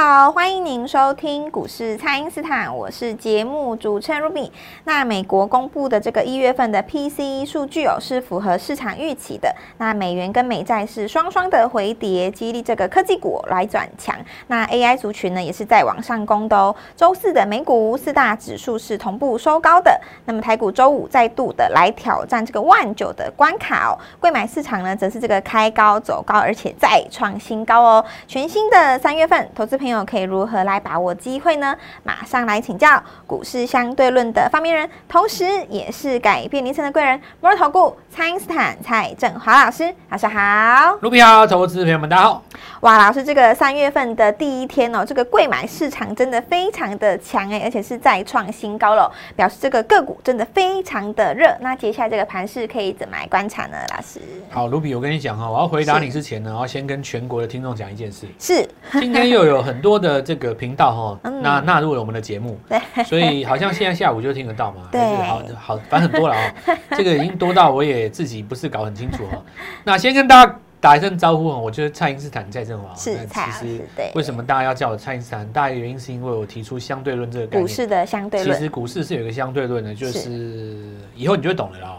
好，欢迎您收听股市蔡因斯坦，我是节目主持人 Ruby。那美国公布的这个一月份的 PCE 数据哦，是符合市场预期的。那美元跟美债是双双的回跌，激励这个科技股来转强。那 AI 族群呢，也是在往上攻的哦。周四的美股四大指数是同步收高的。那么台股周五再度的来挑战这个万九的关卡哦。贵买市场呢，则是这个开高走高，而且再创新高哦。全新的三月份，投资朋友可以如何来把握机会呢？马上来请教股市相对论的发明人，同时也是改变人生的贵人——摩尔投顾蔡因斯坦蔡振华老师，老师好。卢比好，投资朋友们大家好。哇，老师，这个三月份的第一天哦，这个贵买市场真的非常的强哎，而且是再创新高了，表示这个个股真的非常的热。那接下来这个盘势可以怎么来观察呢？老师，好，卢比，我跟你讲哈，我要回答你之前呢，我要先跟全国的听众讲一件事，是今天又有很多的这个频道哈，那纳入了我们的节目，对，所以好像现在下午就听得到嘛，对，好好，反正很多了啊，这个已经多到我也自己不是搞很清楚哈。那先跟大家。打一声招呼哦，我觉得蔡因斯坦蔡正华。是蔡其实为什么大家要叫我蔡因斯坦？大概原因是因为我提出相对论这个概念。股市的相对论。其实股市是有一个相对论的，就是以后你就懂了哦。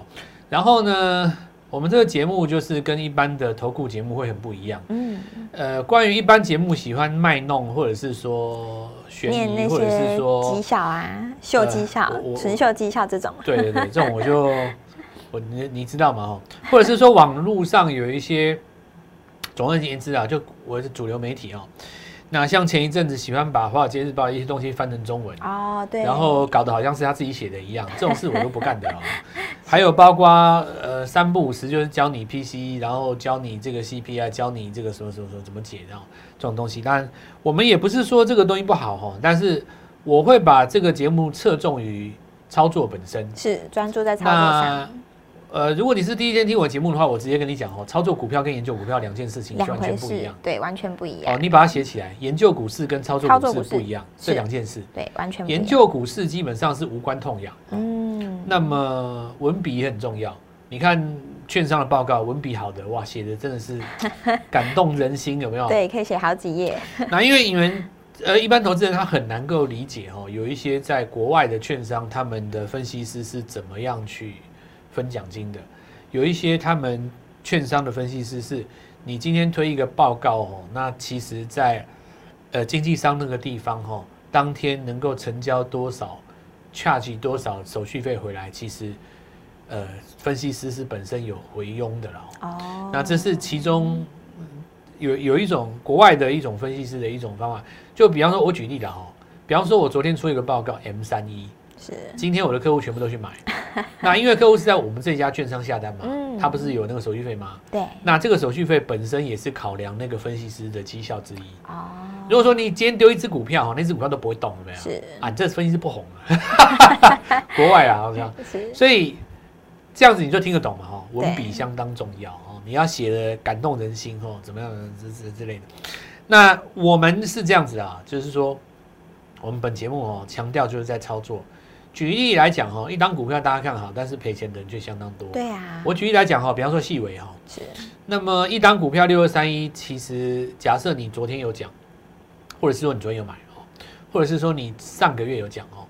然后呢，我们这个节目就是跟一般的投顾节目会很不一样。嗯。呃，关于一般节目喜欢卖弄或者是说悬疑，或者是说绩效啊、秀绩效、纯秀绩效这种。对对对，这种我就 我你你知道吗？哦，或者是说网络上有一些。总而言之啊，就我是主流媒体哦。那像前一阵子喜欢把《华尔街日报》的一些东西翻成中文哦，对，然后搞得好像是他自己写的一样，这种事我都不干的哦。还有包括呃三不五时就是教你 PCE，然后教你这个 CPI，教你这个什么什么什么怎么解，然后这种东西。当然我们也不是说这个东西不好哈，但是我会把这个节目侧重于操作本身，是专注在操作上。呃，如果你是第一天听我节目的话，我直接跟你讲哦，操作股票跟研究股票两件事情是完全不一样，对，完全不一样。哦，你把它写起来，研究股市跟操作股市不一样，这两件事，对，完全不一样。研究股市基本上是无关痛痒，嗯，那么文笔也很重要。你看券商的报告，文笔好的哇，写的真的是 感动人心，有没有？对，可以写好几页。那因为你们呃，一般投资人他很难够理解哦，有一些在国外的券商，他们的分析师是怎么样去。分奖金的，有一些他们券商的分析师是，你今天推一个报告哦，那其实在呃经纪商那个地方哦，当天能够成交多少，charge 多少手续费回来，其实呃分析师是本身有回佣的了哦。那这是其中有有一种国外的一种分析师的一种方法，就比方说我举例的哈，比方说我昨天出一个报告 M 三一。是，今天我的客户全部都去买，那因为客户是在我们这家券商下单嘛，嗯，他不是有那个手续费吗？对，那这个手续费本身也是考量那个分析师的绩效之一。哦，如果说你今天丢一只股票，那只股票都不会动，有没有？是啊，这分析师不红啊，国外啊，好像，所以这样子你就听得懂嘛，哈，文笔相当重要哦，你要写的感动人心哦，怎么样之之之类的。那我们是这样子啊，就是说，我们本节目哦，强调就是在操作。举例来讲哈，一档股票大家看好，但是赔钱的人却相当多。对啊，我举例来讲哈，比方说细微哈，是。那么一档股票六二三一，其实假设你昨天有讲，或者是说你昨天有买哦，或者是说你上个月有讲哦，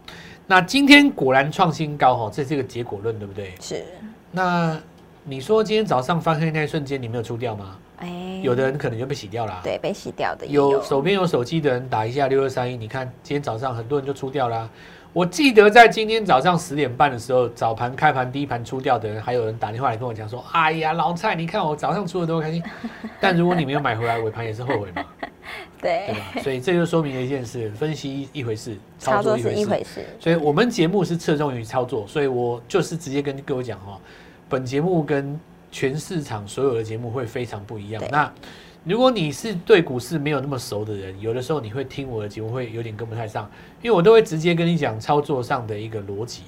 那今天果然创新高哈，这是一个结果论，对不对？是。那你说今天早上翻黑那一瞬间，你没有出掉吗？哎，有的人可能就被洗掉了。对，被洗掉的有。有手边有手机的人打一下六二三一，你看今天早上很多人就出掉了。我记得在今天早上十点半的时候，早盘开盘第一盘出掉的人，还有人打电话来跟我讲说：“哎呀，老蔡，你看我早上出的多开心。” 但如果你没有买回来，尾盘也是后悔嘛？对，对吧？所以这就说明了一件事：分析一回事，操作一回事。一回事。所以我们节目是侧重于操作，所以我就是直接跟各位讲哈，本节目跟全市场所有的节目会非常不一样。那。如果你是对股市没有那么熟的人，有的时候你会听我的节目会有点跟不太上，因为我都会直接跟你讲操作上的一个逻辑。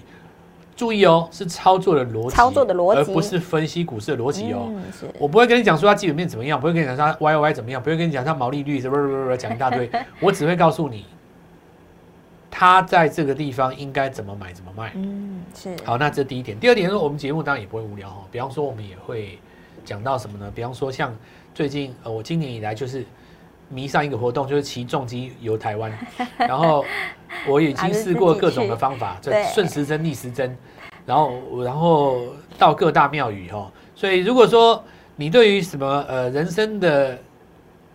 注意哦，是操作的逻辑，操作的逻辑，而不是分析股市的逻辑哦。我不会跟你讲说它基本面怎么样，不会跟你讲它 Y Y 怎么样，不会跟你讲它毛利率什么什么讲一大堆。我只会告诉你，它在这个地方应该怎么买怎么卖。嗯，是。好，那这第一点。第二点是我们节目当然也不会无聊哦。比方说，我们也会讲到什么呢？比方说像。最近呃，我今年以来就是迷上一个活动，就是骑重机游台湾，然后我已经试过各种的方法，就顺时针、逆时针，然后然后到各大庙宇哈。所以如果说你对于什么呃人生的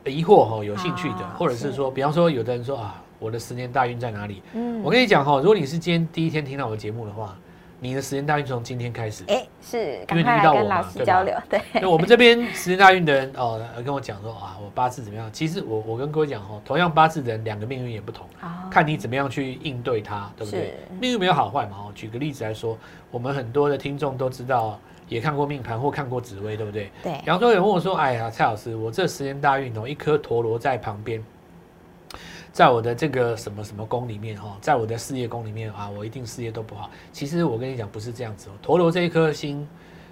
疑惑哈有兴趣的，或者是说，比方说有的人说啊，我的十年大运在哪里？嗯，我跟你讲哈，如果你是今天第一天听到我的节目的话。你的十年大运从今天开始，哎，是，因为你遇到我嘛，交流，对。那我们这边十年大运的人哦，跟我讲说啊，我八字怎么样？其实我我跟各位讲哦，同样八字的人，两个命运也不同，看你怎么样去应对它，对不对？命运没有好坏嘛。哦，举个例子来说，我们很多的听众都知道，也看过命盘或看过紫微，对不对？对。比方说有人问我说，哎呀，蔡老师，我这十年大运哦，一颗陀螺在旁边。在我的这个什么什么宫里面哈，在我的事业宫里面啊，我一定事业都不好。其实我跟你讲，不是这样子哦。陀螺这一颗星，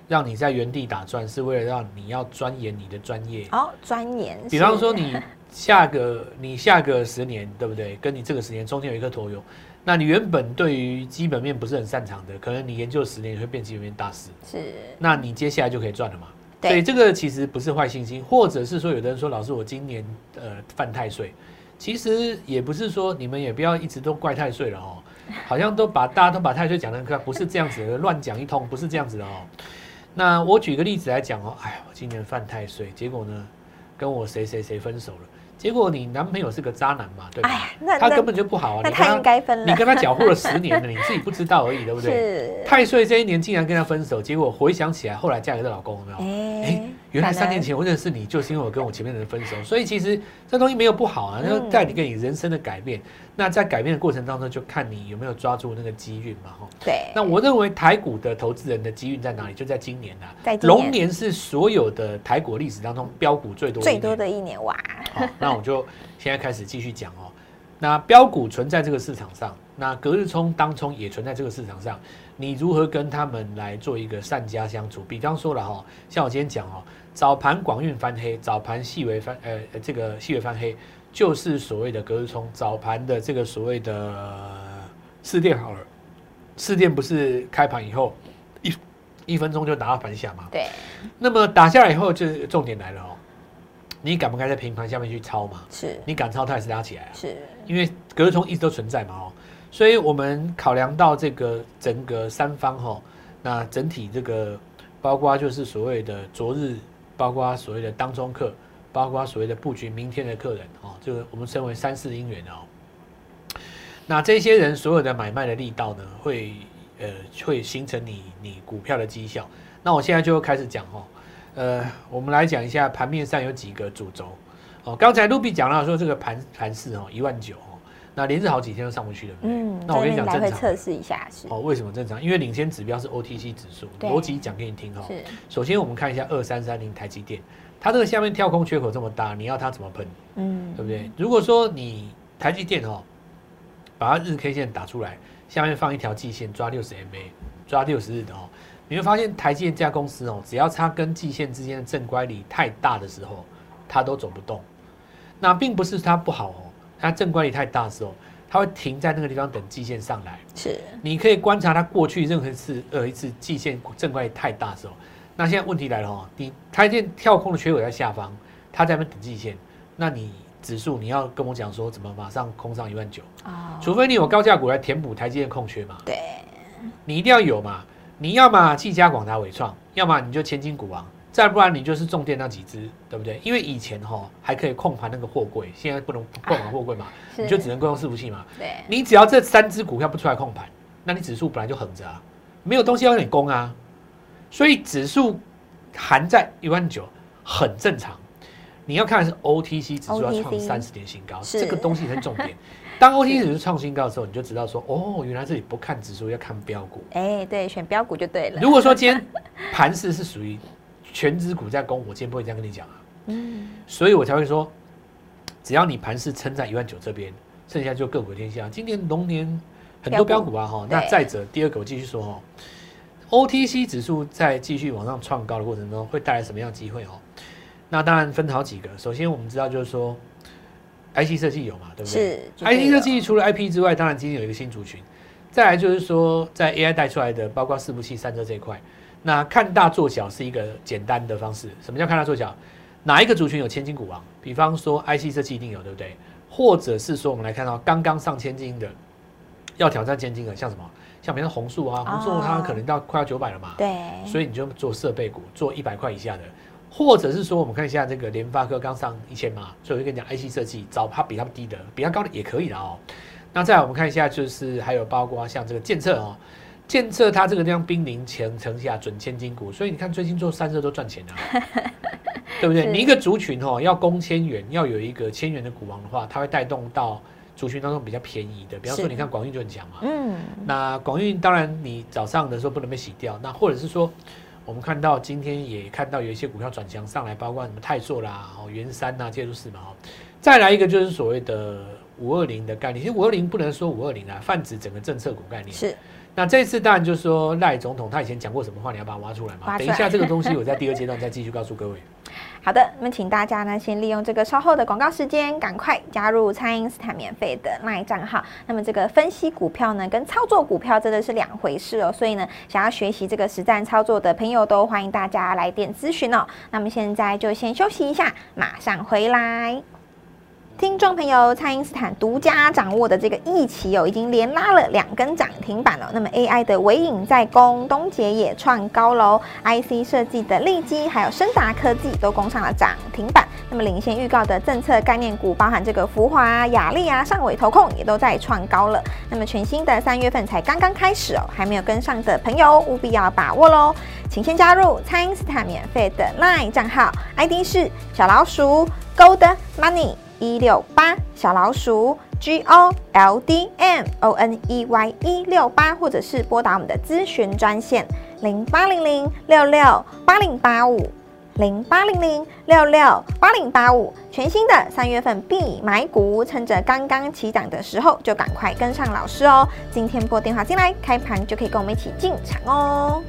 让你在原地打转，是为了让你要钻研你的专业。哦，钻研。比方说，你 下个你下个十年，对不对？跟你这个十年中间有一颗陀螺，那你原本对于基本面不是很擅长的，可能你研究十年你会变基本面大师。是。那你接下来就可以赚了嘛？对。所以这个其实不是坏信心，或者是说，有的人说，老师，我今年呃犯太岁。其实也不是说你们也不要一直都怪太岁了哦，好像都把大家都把太岁讲的不是这样子的，乱讲一通，不是这样子的哦。那我举个例子来讲哦，哎，我今年犯太岁，结果呢，跟我谁谁谁分手了。结果你男朋友是个渣男嘛，对吧？他根本就不好啊，那他应该分了。你跟他搅和了十年了，你自己不知道而已，对不对？是。太岁这一年竟然跟他分手，结果回想起来，后来嫁给这老公，有没有？哎。原来三年前我认识你，就是因为我跟我前面的人分手，所以其实这东西没有不好啊，那带你给你人生的改变。那在改变的过程当中，就看你有没有抓住那个机运嘛，哈。对。那我认为台股的投资人的机运在哪里？就在今年啊。在龙年是所有的台股历史当中标股最多最多的一年哇。好，那我就现在开始继续讲哦。那标股存在这个市场上，那隔日冲当冲也存在这个市场上，你如何跟他们来做一个善加相处？比方说了哈，像我今天讲哦。早盘广运翻黑，早盘细微翻，呃，这个细微翻黑，就是所谓的隔日冲。早盘的这个所谓的四电好了，四电不是开盘以后一一分钟就打到盘下嘛？对。那么打下来以后，就重点来了哦，你敢不敢在平盘下面去抄嘛？是。你敢抄，它也是拉起来啊？是。因为隔日冲一直都存在嘛哦，所以我们考量到这个整个三方哈，那整体这个包括就是所谓的昨日。包括所谓的当中客，包括所谓的布局明天的客人哦，这个我们称为三四因缘哦。那这些人所有的买卖的力道呢，会呃会形成你你股票的绩效。那我现在就开始讲哦，呃，我们来讲一下盘面上有几个主轴哦。刚才 Ruby 讲到说这个盘盘势哦一万九。那连着好几天都上不去了，嗯，那我跟你讲，正常测试一下是哦。为什么正常？因为领先指标是 OTC 指数，逻辑讲给你听哈。是。首先我们看一下二三三零台积电，它这个下面跳空缺口这么大，你要它怎么喷？嗯，对不对？如果说你台积电哦，把它日 K 线打出来，下面放一条季线抓六十 MA，抓六十日的哦，你会发现台积电这家公司哦，只要它跟季线之间的正乖离太大的时候，它都走不动。那并不是它不好哦。它正乖离太大的时候，它会停在那个地方等季线上来。是，你可以观察它过去任何一次呃一次季线正乖离太大的时候。那现在问题来了哦，你台积电跳空的缺口在下方，它在那边等季线，那你指数你要跟我讲说怎么马上空上一万九啊？除非你有高价股来填补台积电空缺嘛。对，你一定要有嘛。你要嘛技嘉、广达、伟创，要么你就千金股王。再不然你就是重电那几只，对不对？因为以前哈还可以控盘那个货柜，现在不能控盘货柜嘛，你就只能用伺服器嘛。对，你只要这三只股票不出来控盘，那你指数本来就横着啊，没有东西要你攻啊，所以指数含在一万九很正常。你要看的是 OTC 指数要创三十年新高，这个东西很重点。当 OTC 指数创新高的时候，你就知道说，哦，原来这里不看指数要看标股。哎，对，选标股就对了。如果说今天盘势是属于。全指股在攻，我今天不会这样跟你讲啊。嗯，所以我才会说，只要你盘势撑在一万九这边，剩下就各股天下。今年龙年很多标股啊，哈。那再者，第二个我继续说哦，OTC 指数在继续往上创高的过程中，会带来什么样的机会哦？那当然分好几个。首先我们知道就是说，IC 设计有嘛，对不对？是。IC 设计除了 IP 之外，当然今天有一个新族群。再来就是说，在 AI 带出来的，包括伺服器散热这一块。那看大做小是一个简单的方式。什么叫看大做小？哪一个族群有千金股王？比方说 IC 设计一定有，对不对？或者是说我们来看到刚刚上千金的，要挑战千金的，像什么？像比如说弘塑啊，红树它可能到快要九百了嘛，对，所以你就做设备股，做一百块以下的，或者是说我们看一下这个联发科刚上一千嘛，所以我就跟你讲 IC 设计找它比它低的，比它高的也可以的哦。那再来我们看一下，就是还有包括像这个建测哦，建设它这个地方兵临前城下准千金股，所以你看最近做散热都赚钱啊，对不对？你一个族群哦要攻千元，要有一个千元的股王的话，它会带动到。族群当中比较便宜的，比方说你看广运就很强嘛，嗯，那广运当然你早上的时候不能被洗掉，那或者是说我们看到今天也看到有一些股票转强上来，包括什么泰硕啦、哦元山呐、介入式嘛，哦，再来一个就是所谓的五二零的概念，其实五二零不能说五二零啊，泛指整个政策股概念是。那这次当然就是说赖总统他以前讲过什么话，你要把它挖出来嘛，等一下这个东西我在第二阶段再继续告诉各位。好的，那么请大家呢，先利用这个稍后的广告时间，赶快加入蔡因斯坦免费的 LINE 账号。那么这个分析股票呢，跟操作股票真的是两回事哦。所以呢，想要学习这个实战操作的朋友，都欢迎大家来电咨询哦。那么现在就先休息一下，马上回来。听众朋友，蔡因斯坦独家掌握的这个一期哦，已经连拉了两根涨停板了。那么 AI 的尾影在攻，东捷也创高楼，IC 设计的利基还有深达科技都攻上了涨停板。那么领先预告的政策概念股，包含这个福华、亚力啊、上尾投控也都在创高了。那么全新的三月份才刚刚开始哦，还没有跟上的朋友务必要把握喽，请先加入蔡因斯坦免费的 LINE 账号，ID 是小老鼠 Gold Money。一六八小老鼠 G O L D M O N E Y 一六八，或者是拨打我们的咨询专线零八零零六六八零八五零八零零六六八零八五。全新的三月份必买股，趁着刚刚起涨的时候，就赶快跟上老师哦。今天拨电话进来，开盘就可以跟我们一起进场哦。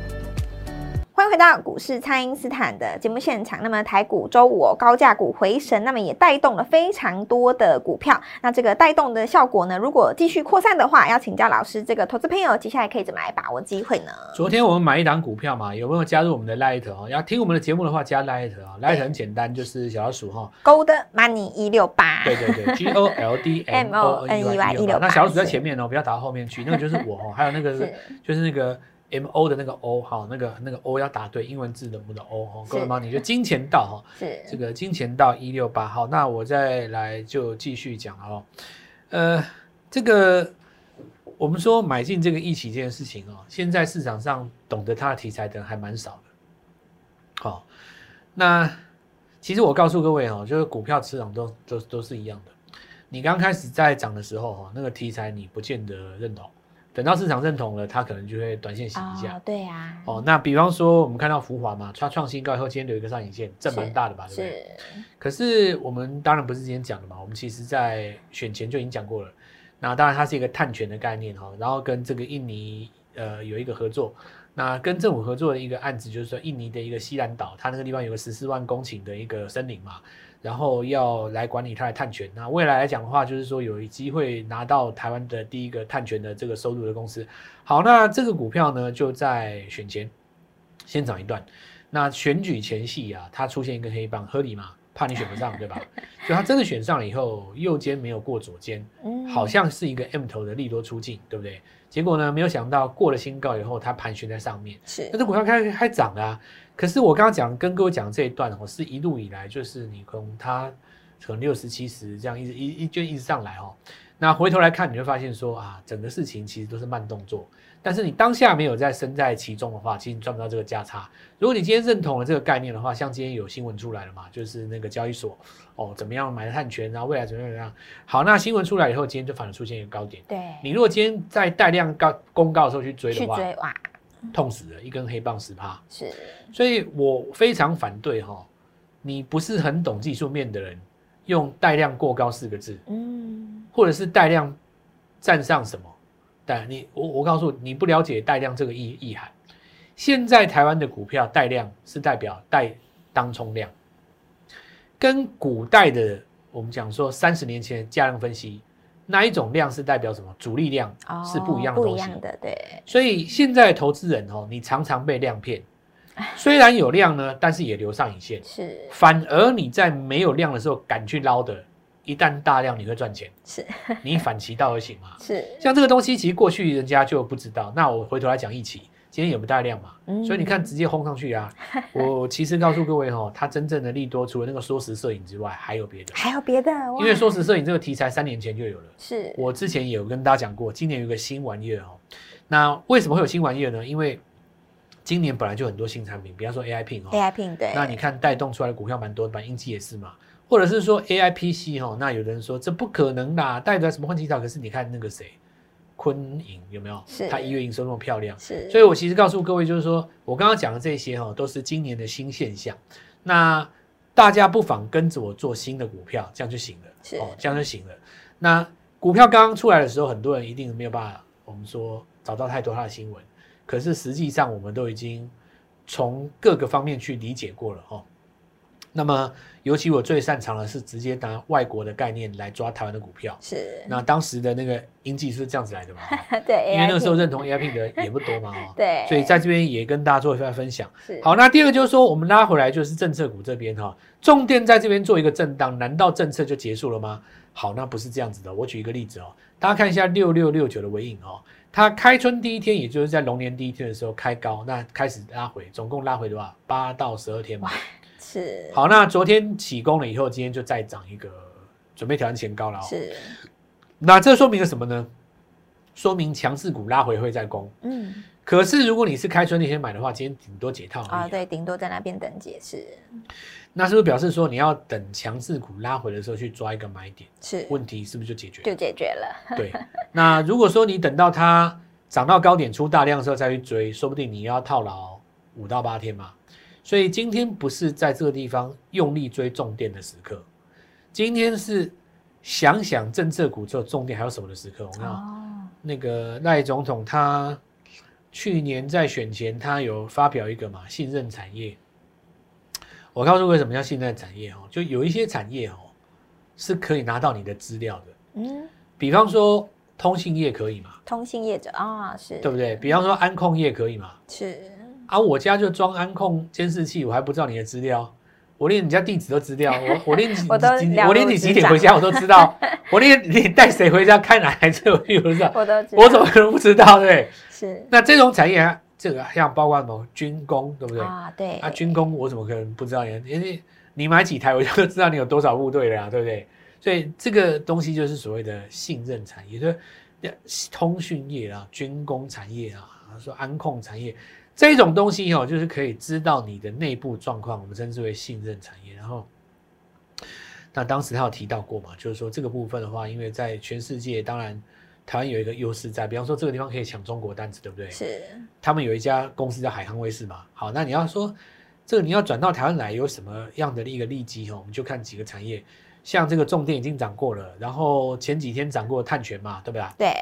欢迎回到股市，蔡因斯坦的节目现场。那么台股周五哦，高价股回神，那么也带动了非常多的股票。那这个带动的效果呢，如果继续扩散的话，要请教老师，这个投资朋友接下来可以怎么来把握机会呢？昨天我们买一档股票嘛，有没有加入我们的 Light 哦？要听我们的节目的话，加 Light 啊，Light 很简单，就是小老鼠哈，Gold Money 一六八，对对对，G O L D M O N E Y 一六八。那小老鼠在前面哦，不要打到后面去，那个就是我哦，还有那个是就是那个。M O 的那个 O 哈，那个那个 O 要打对，英文字的母的 O 哈，各位帮你就金钱道哈，是。这个金钱道一六八号，那我再来就继续讲了哦，呃，这个我们说买进这个一期这件事情哦，现在市场上懂得它的题材的人还蛮少的，好，那其实我告诉各位哦，就是股票市场都都都是一样的，你刚开始在涨的时候哈，那个题材你不见得认同。等到市场认同了，它可能就会短线洗一下。哦、对呀、啊。哦，那比方说我们看到福华嘛，它创新高以后，今天留一个上影线，这蛮大的吧？对不对？是。可是我们当然不是今天讲的嘛，我们其实在选前就已经讲过了。那当然它是一个碳权的概念哈，然后跟这个印尼呃有一个合作，那跟政府合作的一个案子就是说，印尼的一个西兰岛，它那个地方有个十四万公顷的一个森林嘛。然后要来管理它的碳权，那未来来讲的话，就是说有机会拿到台湾的第一个碳权的这个收入的公司。好，那这个股票呢，就在选前先涨一段。那选举前夕啊，它出现一个黑棒，合理吗？怕你选不上，对吧？所以他真的选上了以后，右肩没有过左肩，好像是一个 M 头的利多出尽，对不对？结果呢，没有想到过了新高以后，它盘旋在上面，是，那这股票开开涨啊。可是我刚刚讲跟各位讲这一段，我是一路以来就是你从它可能六十七十这样一直一一就一直上来哦。那回头来看，你会发现说啊，整个事情其实都是慢动作。但是你当下没有在身在其中的话，其实你赚不到这个价差。如果你今天认同了这个概念的话，像今天有新闻出来了嘛，就是那个交易所哦怎么样买了碳权，然后未来怎么样怎么样。好，那新闻出来以后，今天就反而出现一个高点。对，你如果今天在带量高公告的时候去追的话，去追哇。痛死了，一根黑棒十趴，是，所以我非常反对哈，你不是很懂技术面的人，用带量过高四个字，嗯，或者是带量站上什么，但你我我告诉你，你不了解带量这个意意涵。现在台湾的股票带量是代表带当冲量，跟古代的我们讲说三十年前的价量分析。那一种量是代表什么？主力量是不一样的东西，哦、不一样的对。所以现在投资人哦，你常常被量骗，虽然有量呢，但是也留上影线。是，反而你在没有量的时候敢去捞的，一旦大量你会赚钱。是，你反其道而行嘛。是，像这个东西，其实过去人家就不知道。那我回头来讲一起，今天有没有大量嘛？嗯、所以你看直接轰上去啊！我其实告诉各位哦，它真正的利多除了那个缩时摄影之外，还有别的。还有别的，因为缩时摄影这个题材三年前就有了。是，我之前也有跟大家讲过，今年有个新玩意儿哦。那为什么会有新玩意儿呢？因为今年本来就很多新产品，比方说 AI Pin 哦，AI Pin 对。那你看带动出来的股票蛮多的，英积也是嘛。或者是说 AI PC 哦，那有的人说这不可能啦，代表什么换气套？可是你看那个谁，坤颖有没有？是。他一月营收那么漂亮，是。所以我其实告诉各位，就是说我刚刚讲的这些哈，都是今年的新现象。那大家不妨跟着我做新的股票，这样就行了。是。哦，这样就行了。那股票刚刚出来的时候，很多人一定没有办法，我们说。找到太多它的新闻，可是实际上我们都已经从各个方面去理解过了哦。那么，尤其我最擅长的是直接拿外国的概念来抓台湾的股票。是。那当时的那个英记是这样子来的嘛？对。因为那个时候认同 AI Pin 的也不多嘛。对。所以在这边也跟大家做一下分享。是。好，那第二个就是说，我们拉回来就是政策股这边哈，重点在这边做一个震荡，难道政策就结束了吗？好，那不是这样子的。我举一个例子哦，大家看一下六六六九的尾影哦。它开春第一天，也就是在龙年第一天的时候开高，那开始拉回，总共拉回多少？八到十二天嘛。是。好，那昨天起攻了以后，今天就再涨一个，准备挑战前高了。是。那这说明了什么呢？说明强势股拉回会再攻。嗯。可是如果你是开春那天买的话，今天顶多解套啊。啊，对，顶多在那边等解释。那是不是表示说你要等强势股拉回的时候去抓一个买点？是，问题是不是就解决？就解决了。对。那如果说你等到它涨到高点出大量的时候再去追，说不定你要套牢五到八天嘛。所以今天不是在这个地方用力追重电的时刻，今天是想想政策股之后重电还有什么的时刻。我看哦，那个赖总统他去年在选前他有发表一个嘛，信任产业。我告诉为什么叫信任产业哦，就有一些产业哦，是可以拿到你的资料的。嗯，比方说通信业可以吗？通信业者啊，是对不对？比方说安控业可以吗？是啊，我家就装安控监视器，我还不知道你的资料，我连你家地址都知道，我我连你我连你几点回家我都知道，我连 你带谁回家开哪台车 我都知道，我都知道，我怎么可能不知道？对，是。那这种产业啊。这个像包括什么军工，对不对？啊，对。啊，军工我怎么可能不知道你？因为你买几台，我就知道你有多少部队了呀，对不对？所以这个东西就是所谓的信任产业，就是通讯业啊、军工产业啊，说安控产业这种东西哦，就是可以知道你的内部状况，我们称之为信任产业。然后，那当时他有提到过嘛，就是说这个部分的话，因为在全世界，当然。台湾有一个优势在，比方说这个地方可以抢中国单子，对不对？是。他们有一家公司叫海康威视嘛。好，那你要说这个你要转到台湾来，有什么样的一个利基哦？我们就看几个产业，像这个重电已经涨过了，然后前几天涨过碳权嘛，对不对？对。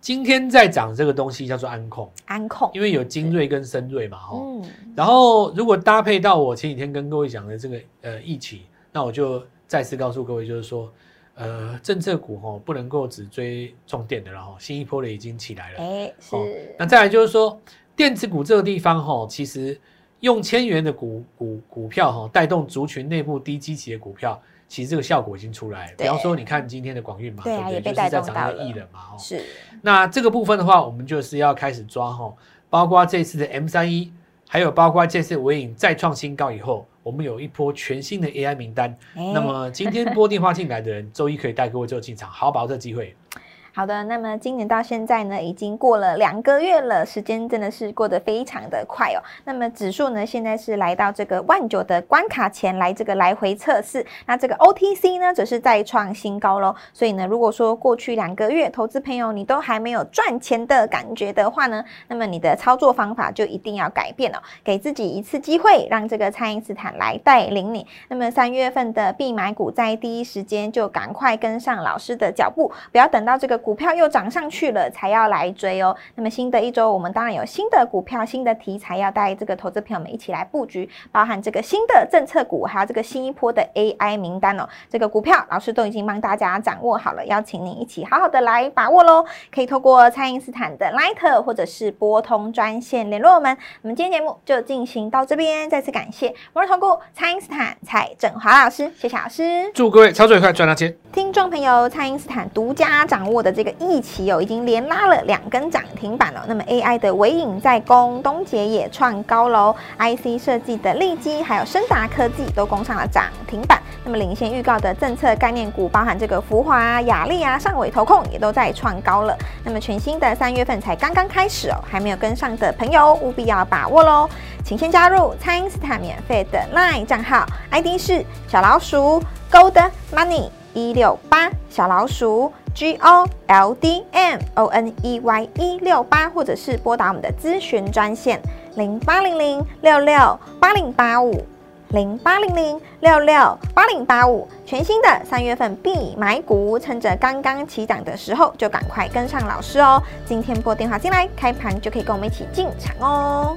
今天在涨这个东西叫做安控。安控。因为有精锐跟深锐嘛，哦。嗯。然后如果搭配到我前几天跟各位讲的这个呃一起，那我就再次告诉各位，就是说。呃，政策股哦不能够只追重电的了哈，新一波的已经起来了。哎，是。那再来就是说，电子股这个地方哈，其实用千元的股股股票哈，带动族群内部低基期的股票，其实这个效果已经出来了。比方说，你看今天的广运嘛，对不对？就是在涨那个艺人嘛，是。那这个部分的话，我们就是要开始抓哈，包括这次的 M 三一，还有包括这次微影再创新高以后。我们有一波全新的 AI 名单，欸、那么今天拨电话进来的人，周一可以带各位就进场，好好把握这个机会。好的，那么今年到现在呢，已经过了两个月了，时间真的是过得非常的快哦。那么指数呢，现在是来到这个万九的关卡前来这个来回测试，那这个 OTC 呢，则是再创新高喽。所以呢，如果说过去两个月投资朋友你都还没有赚钱的感觉的话呢，那么你的操作方法就一定要改变哦，给自己一次机会，让这个蔡因斯坦来带领你。那么三月份的必买股，在第一时间就赶快跟上老师的脚步，不要等到这个。股票又涨上去了才要来追哦。那么新的一周，我们当然有新的股票、新的题材要带这个投资朋友们一起来布局，包含这个新的政策股，还有这个新一波的 AI 名单哦。这个股票老师都已经帮大家掌握好了，邀请您一起好好的来把握喽。可以透过蔡因斯坦的 Line 或者是拨通专线联络我们。我们今天节目就进行到这边，再次感谢摩尔投顾蔡因斯坦蔡振华老师，谢谢老师，祝各位操作愉快，赚到钱。听众朋友，蔡因斯坦独家掌握的这个一期哦，已经连拉了两根涨停板了。那么 AI 的纬颖在攻，东捷也创高楼，IC 设计的利基还有深达科技都攻上了涨停板。那么领先预告的政策概念股，包含这个福华、雅丽啊、上尾投控也都在创高了。那么全新的三月份才刚刚开始哦，还没有跟上的朋友务必要把握喽，请先加入蔡因斯坦免费的 LINE 账号，ID 是小老鼠 Gold Money。一六八小老鼠 G O L D M O N E Y 一六八，或者是拨打我们的咨询专线零八零零六六八零八五零八零零六六八零八五。全新的三月份必买股，趁着刚刚起涨的时候，就赶快跟上老师哦。今天拨电话进来，开盘就可以跟我们一起进场哦。